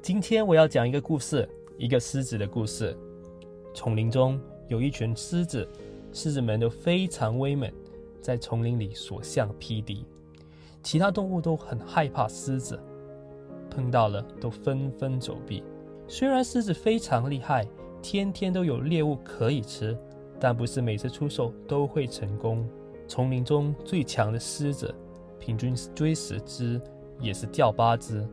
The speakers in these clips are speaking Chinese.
今天我要讲一个故事，一个狮子的故事。丛林中有一群狮子，狮子们都非常威猛，在丛林里所向披靡。其他动物都很害怕狮子，碰到了都纷纷走避。虽然狮子非常厉害，天天都有猎物可以吃，但不是每次出手都会成功。丛林中最强的狮子，平均追十只，也是掉八只。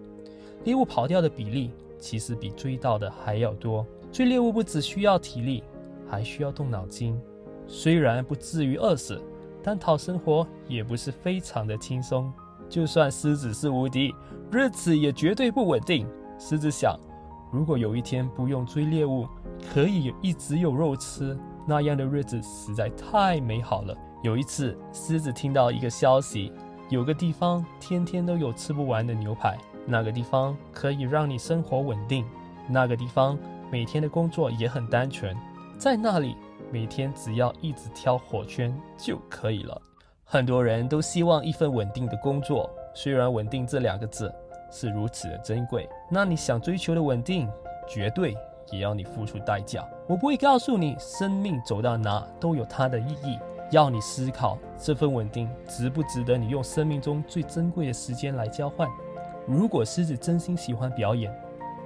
猎物跑掉的比例其实比追到的还要多。追猎物不只需要体力，还需要动脑筋。虽然不至于饿死，但讨生活也不是非常的轻松。就算狮子是无敌，日子也绝对不稳定。狮子想，如果有一天不用追猎物，可以一直有肉吃，那样的日子实在太美好了。有一次，狮子听到一个消息，有个地方天天都有吃不完的牛排。那个地方可以让你生活稳定，那个地方每天的工作也很单纯，在那里每天只要一直挑火圈就可以了。很多人都希望一份稳定的工作，虽然“稳定”这两个字是如此的珍贵，那你想追求的稳定，绝对也要你付出代价。我不会告诉你，生命走到哪都有它的意义，要你思考这份稳定值不值得你用生命中最珍贵的时间来交换。如果狮子真心喜欢表演，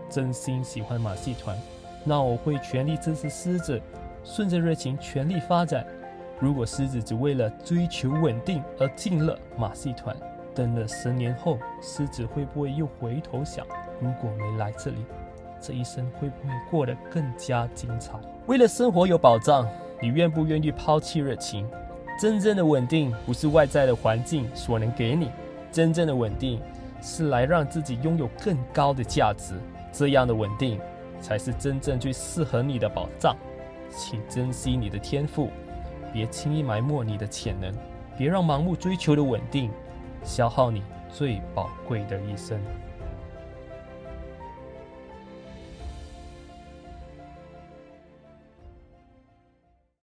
真心喜欢马戏团，那我会全力支持狮子，顺着热情全力发展。如果狮子只为了追求稳定而进了马戏团，等了十年后，狮子会不会又回头想，如果没来这里，这一生会不会过得更加精彩？为了生活有保障，你愿不愿意抛弃热情？真正的稳定不是外在的环境所能给你，真正的稳定。是来让自己拥有更高的价值，这样的稳定才是真正最适合你的保障。请珍惜你的天赋，别轻易埋没你的潜能，别让盲目追求的稳定消耗你最宝贵的一生。